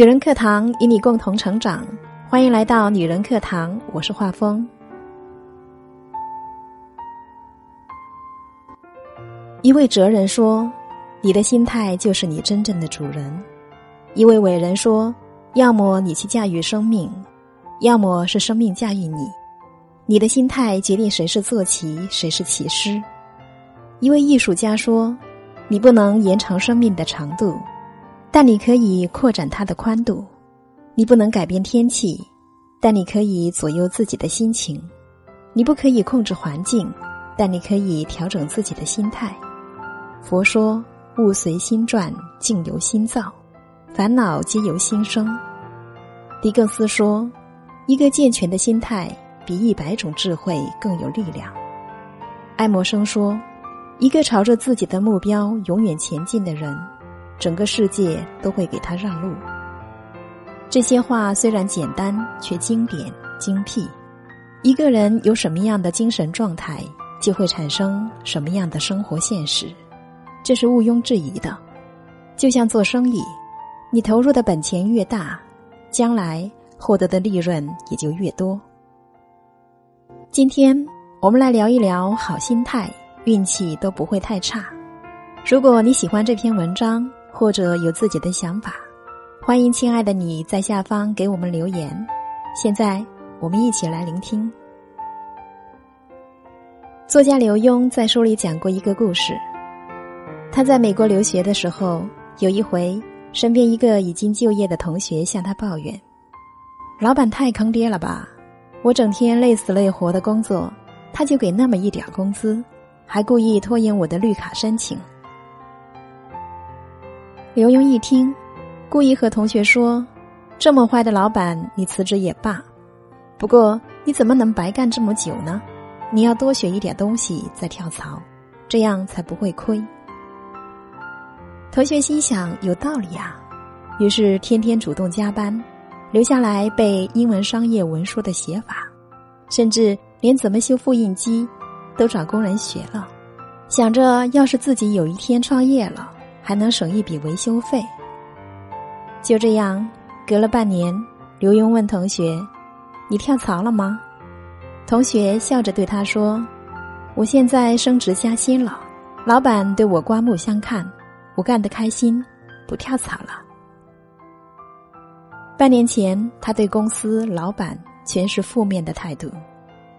女人课堂与你共同成长，欢迎来到女人课堂，我是画风。一位哲人说：“你的心态就是你真正的主人。”一位伟人说：“要么你去驾驭生命，要么是生命驾驭你。你的心态决定谁是坐骑，谁是骑师。”一位艺术家说：“你不能延长生命的长度。”但你可以扩展它的宽度，你不能改变天气，但你可以左右自己的心情；你不可以控制环境，但你可以调整自己的心态。佛说：“物随心转，境由心造，烦恼皆由心生。”狄更斯说：“一个健全的心态比一百种智慧更有力量。”爱默生说：“一个朝着自己的目标永远前进的人。”整个世界都会给他让路。这些话虽然简单，却经典精辟。一个人有什么样的精神状态，就会产生什么样的生活现实，这是毋庸置疑的。就像做生意，你投入的本钱越大，将来获得的利润也就越多。今天我们来聊一聊好心态，运气都不会太差。如果你喜欢这篇文章，或者有自己的想法，欢迎亲爱的你在下方给我们留言。现在，我们一起来聆听。作家刘墉在书里讲过一个故事。他在美国留学的时候，有一回，身边一个已经就业的同学向他抱怨：“老板太坑爹了吧！我整天累死累活的工作，他就给那么一点工资，还故意拖延我的绿卡申请。”刘墉一听，故意和同学说：“这么坏的老板，你辞职也罢。不过你怎么能白干这么久呢？你要多学一点东西再跳槽，这样才不会亏。”同学心想有道理啊，于是天天主动加班，留下来背英文商业文书的写法，甚至连怎么修复印机都找工人学了，想着要是自己有一天创业了。还能省一笔维修费。就这样，隔了半年，刘墉问同学：“你跳槽了吗？”同学笑着对他说：“我现在升职加薪了，老板对我刮目相看，我干得开心，不跳槽了。”半年前，他对公司老板全是负面的态度，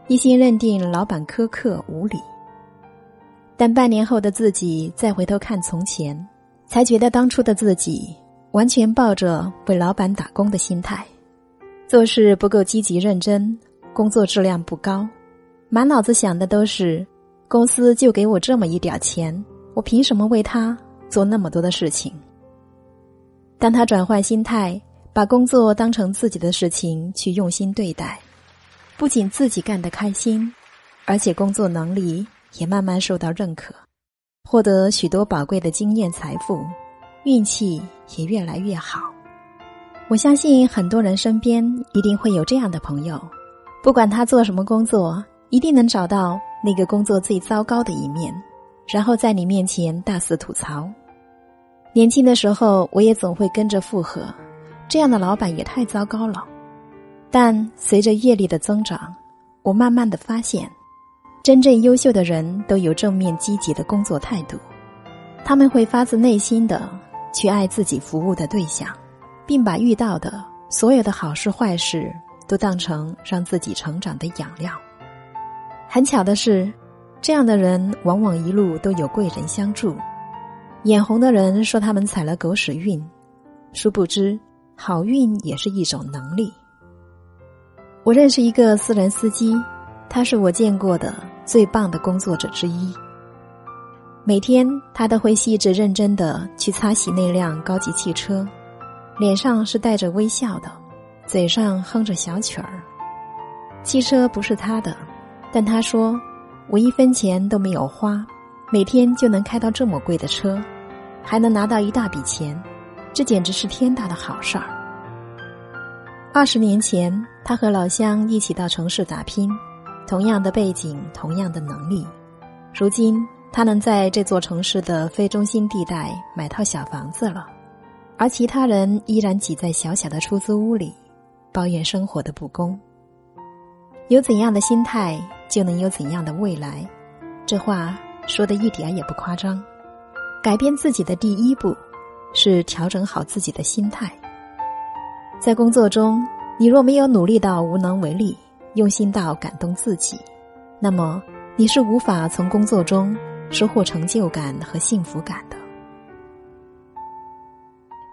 一心认定老板苛刻无理。但半年后的自己再回头看从前。才觉得当初的自己完全抱着为老板打工的心态，做事不够积极认真，工作质量不高，满脑子想的都是公司就给我这么一点钱，我凭什么为他做那么多的事情？当他转换心态，把工作当成自己的事情去用心对待，不仅自己干得开心，而且工作能力也慢慢受到认可。获得许多宝贵的经验财富，运气也越来越好。我相信很多人身边一定会有这样的朋友，不管他做什么工作，一定能找到那个工作最糟糕的一面，然后在你面前大肆吐槽。年轻的时候，我也总会跟着附和，这样的老板也太糟糕了。但随着阅历的增长，我慢慢的发现。真正优秀的人都有正面积极的工作态度，他们会发自内心的去爱自己服务的对象，并把遇到的所有的好事坏事都当成让自己成长的养料。很巧的是，这样的人往往一路都有贵人相助。眼红的人说他们踩了狗屎运，殊不知好运也是一种能力。我认识一个私人司机，他是我见过的。最棒的工作者之一。每天，他都会细致认真的去擦洗那辆高级汽车，脸上是带着微笑的，嘴上哼着小曲儿。汽车不是他的，但他说：“我一分钱都没有花，每天就能开到这么贵的车，还能拿到一大笔钱，这简直是天大的好事儿。”二十年前，他和老乡一起到城市打拼。同样的背景，同样的能力，如今他能在这座城市的非中心地带买套小房子了，而其他人依然挤在小小的出租屋里，抱怨生活的不公。有怎样的心态，就能有怎样的未来。这话说的一点也不夸张。改变自己的第一步，是调整好自己的心态。在工作中，你若没有努力到无能为力，用心到感动自己，那么你是无法从工作中收获成就感和幸福感的。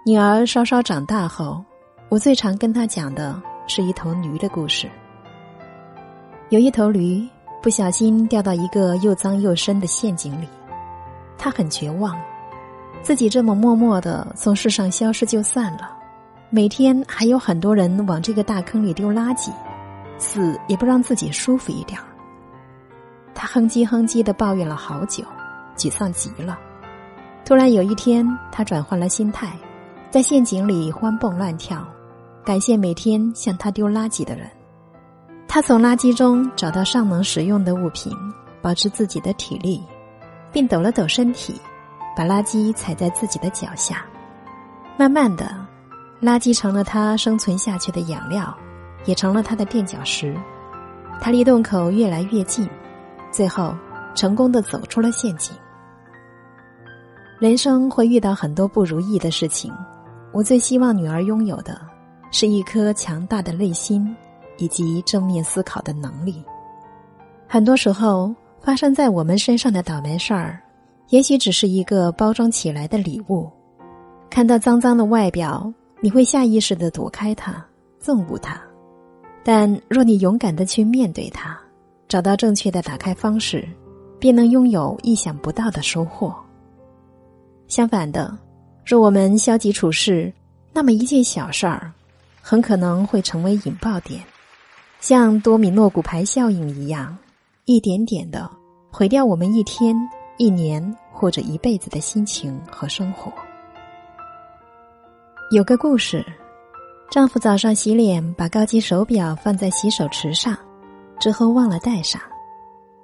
女儿稍稍长大后，我最常跟她讲的是一头驴的故事。有一头驴不小心掉到一个又脏又深的陷阱里，他很绝望，自己这么默默的从世上消失就算了，每天还有很多人往这个大坑里丢垃圾，死也不让自己舒服一点儿。他哼唧哼唧的抱怨了好久，沮丧极了。突然有一天，他转换了心态。在陷阱里欢蹦乱跳，感谢每天向他丢垃圾的人。他从垃圾中找到尚能使用的物品，保持自己的体力，并抖了抖身体，把垃圾踩在自己的脚下。慢慢的，垃圾成了他生存下去的养料，也成了他的垫脚石。他离洞口越来越近，最后成功的走出了陷阱。人生会遇到很多不如意的事情。我最希望女儿拥有的，是一颗强大的内心，以及正面思考的能力。很多时候，发生在我们身上的倒霉事儿，也许只是一个包装起来的礼物。看到脏脏的外表，你会下意识的躲开它，憎恶它。但若你勇敢的去面对它，找到正确的打开方式，便能拥有意想不到的收获。相反的。若我们消极处事，那么一件小事儿，很可能会成为引爆点，像多米诺骨牌效应一样，一点点的毁掉我们一天、一年或者一辈子的心情和生活。有个故事：丈夫早上洗脸，把高级手表放在洗手池上，之后忘了带上。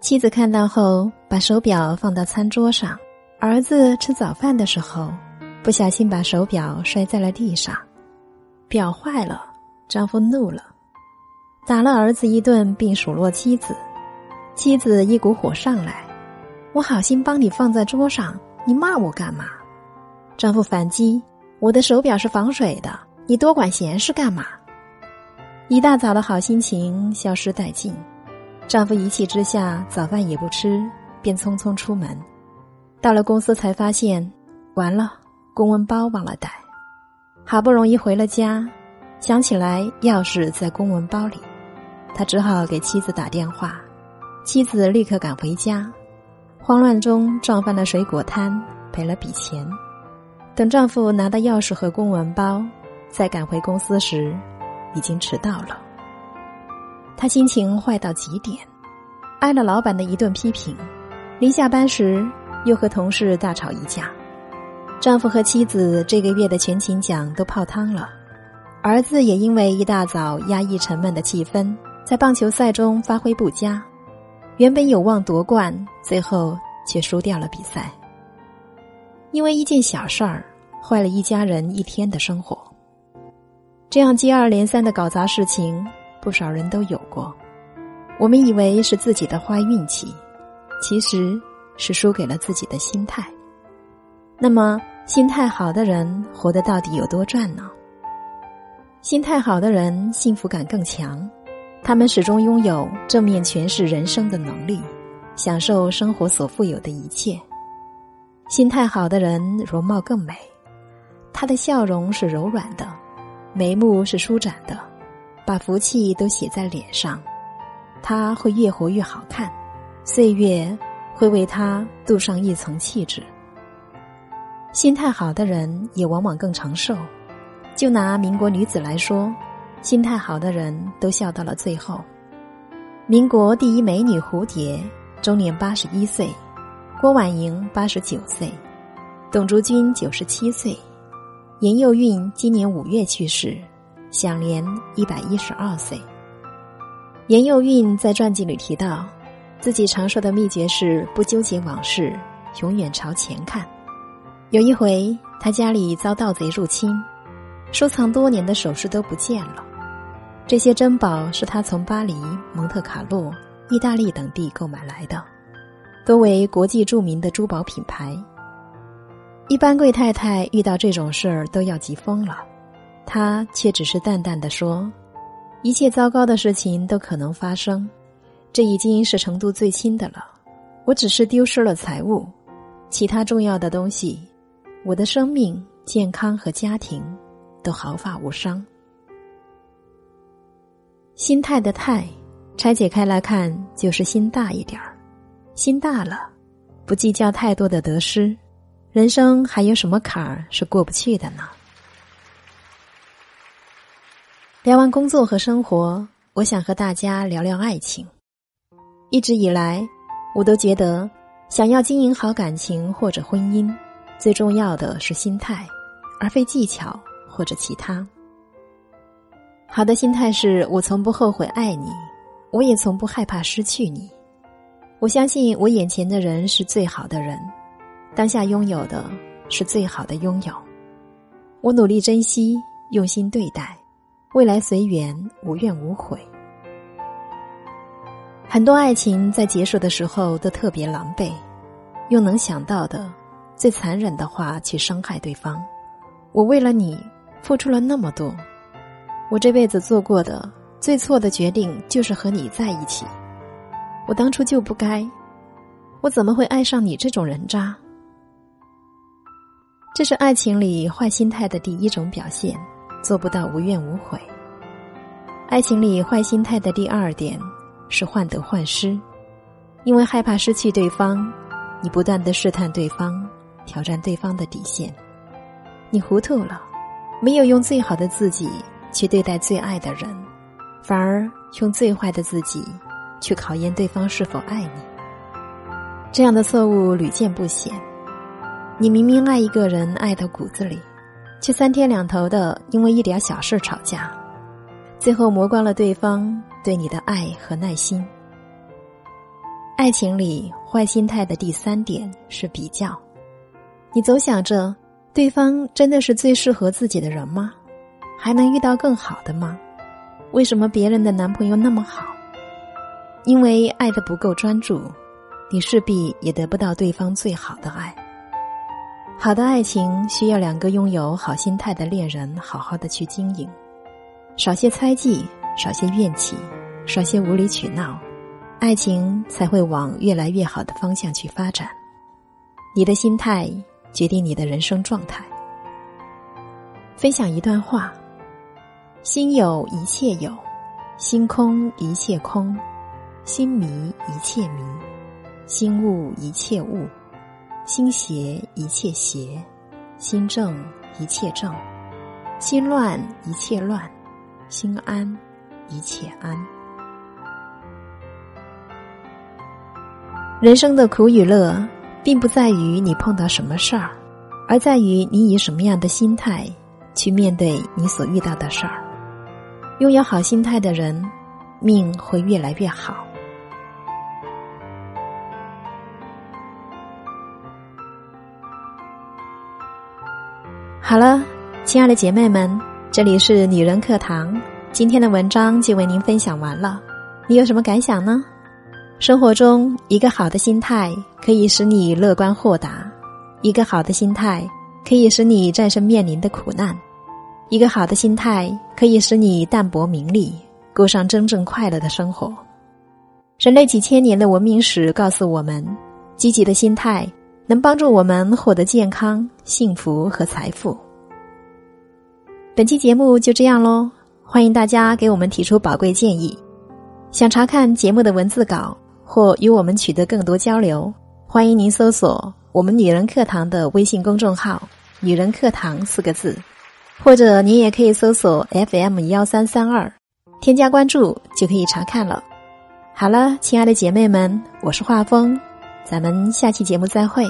妻子看到后，把手表放到餐桌上。儿子吃早饭的时候。不小心把手表摔在了地上，表坏了，丈夫怒了，打了儿子一顿，并数落妻子。妻子一股火上来：“我好心帮你放在桌上，你骂我干嘛？”丈夫反击：“我的手表是防水的，你多管闲事干嘛？”一大早的好心情消失殆尽，丈夫一气之下早饭也不吃，便匆匆出门。到了公司才发现，完了。公文包忘了带，好不容易回了家，想起来钥匙在公文包里，他只好给妻子打电话。妻子立刻赶回家，慌乱中撞翻了水果摊，赔了笔钱。等丈夫拿到钥匙和公文包，在赶回公司时，已经迟到了。他心情坏到极点，挨了老板的一顿批评，临下班时又和同事大吵一架。丈夫和妻子这个月的全勤奖都泡汤了，儿子也因为一大早压抑沉闷的气氛，在棒球赛中发挥不佳，原本有望夺冠，最后却输掉了比赛。因为一件小事儿，坏了一家人一天的生活。这样接二连三的搞砸事情，不少人都有过。我们以为是自己的坏运气，其实是输给了自己的心态。那么。心态好的人活得到底有多赚呢？心态好的人幸福感更强，他们始终拥有正面诠释人生的能力，享受生活所富有的一切。心态好的人容貌更美，他的笑容是柔软的，眉目是舒展的，把福气都写在脸上，他会越活越好看，岁月会为他镀上一层气质。心态好的人也往往更长寿。就拿民国女子来说，心态好的人都笑到了最后。民国第一美女蝴蝶终年八十一岁，郭婉莹八十九岁，董竹君九十七岁，严幼韵今年五月去世，享年一百一十二岁。严幼韵在传记里提到，自己长寿的秘诀是不纠结往事，永远朝前看。有一回，他家里遭盗贼入侵，收藏多年的首饰都不见了。这些珍宝是他从巴黎、蒙特卡洛、意大利等地购买来的，多为国际著名的珠宝品牌。一般贵太太遇到这种事儿都要急疯了，她却只是淡淡的说：“一切糟糕的事情都可能发生，这已经是程度最轻的了。我只是丢失了财物，其他重要的东西，我的生命、健康和家庭，都毫发无伤。”心态的“态”，拆解开来看，就是心大一点儿。心大了，不计较太多的得失，人生还有什么坎儿是过不去的呢？聊完工作和生活，我想和大家聊聊爱情。一直以来，我都觉得，想要经营好感情或者婚姻，最重要的是心态，而非技巧或者其他。好的心态是我从不后悔爱你，我也从不害怕失去你。我相信我眼前的人是最好的人，当下拥有的是最好的拥有。我努力珍惜，用心对待，未来随缘，无怨无悔。很多爱情在结束的时候都特别狼狈，用能想到的最残忍的话去伤害对方。我为了你付出了那么多。我这辈子做过的最错的决定就是和你在一起，我当初就不该，我怎么会爱上你这种人渣？这是爱情里坏心态的第一种表现，做不到无怨无悔。爱情里坏心态的第二点是患得患失，因为害怕失去对方，你不断的试探对方，挑战对方的底线，你糊涂了，没有用最好的自己。去对待最爱的人，反而用最坏的自己去考验对方是否爱你。这样的错误屡见不鲜。你明明爱一个人爱到骨子里，却三天两头的因为一点小事吵架，最后磨光了对方对你的爱和耐心。爱情里坏心态的第三点是比较，你总想着对方真的是最适合自己的人吗？还能遇到更好的吗？为什么别人的男朋友那么好？因为爱的不够专注，你势必也得不到对方最好的爱。好的爱情需要两个拥有好心态的恋人好好的去经营，少些猜忌，少些怨气，少些无理取闹，爱情才会往越来越好的方向去发展。你的心态决定你的人生状态。分享一段话。心有一切有，心空一切空，心迷一切迷，心悟一切悟，心邪一切邪，心正一切正，心乱一切乱，心安一切安。人生的苦与乐，并不在于你碰到什么事儿，而在于你以什么样的心态去面对你所遇到的事儿。拥有好心态的人，命会越来越好。好了，亲爱的姐妹们，这里是女人课堂，今天的文章就为您分享完了。你有什么感想呢？生活中，一个好的心态可以使你乐观豁达；一个好的心态可以使你战胜面临的苦难。一个好的心态可以使你淡泊名利，过上真正快乐的生活。人类几千年的文明史告诉我们，积极的心态能帮助我们获得健康、幸福和财富。本期节目就这样喽，欢迎大家给我们提出宝贵建议。想查看节目的文字稿或与我们取得更多交流，欢迎您搜索我们“女人课堂”的微信公众号“女人课堂”四个字。或者您也可以搜索 FM 幺三三二，添加关注就可以查看了。好了，亲爱的姐妹们，我是画风，咱们下期节目再会。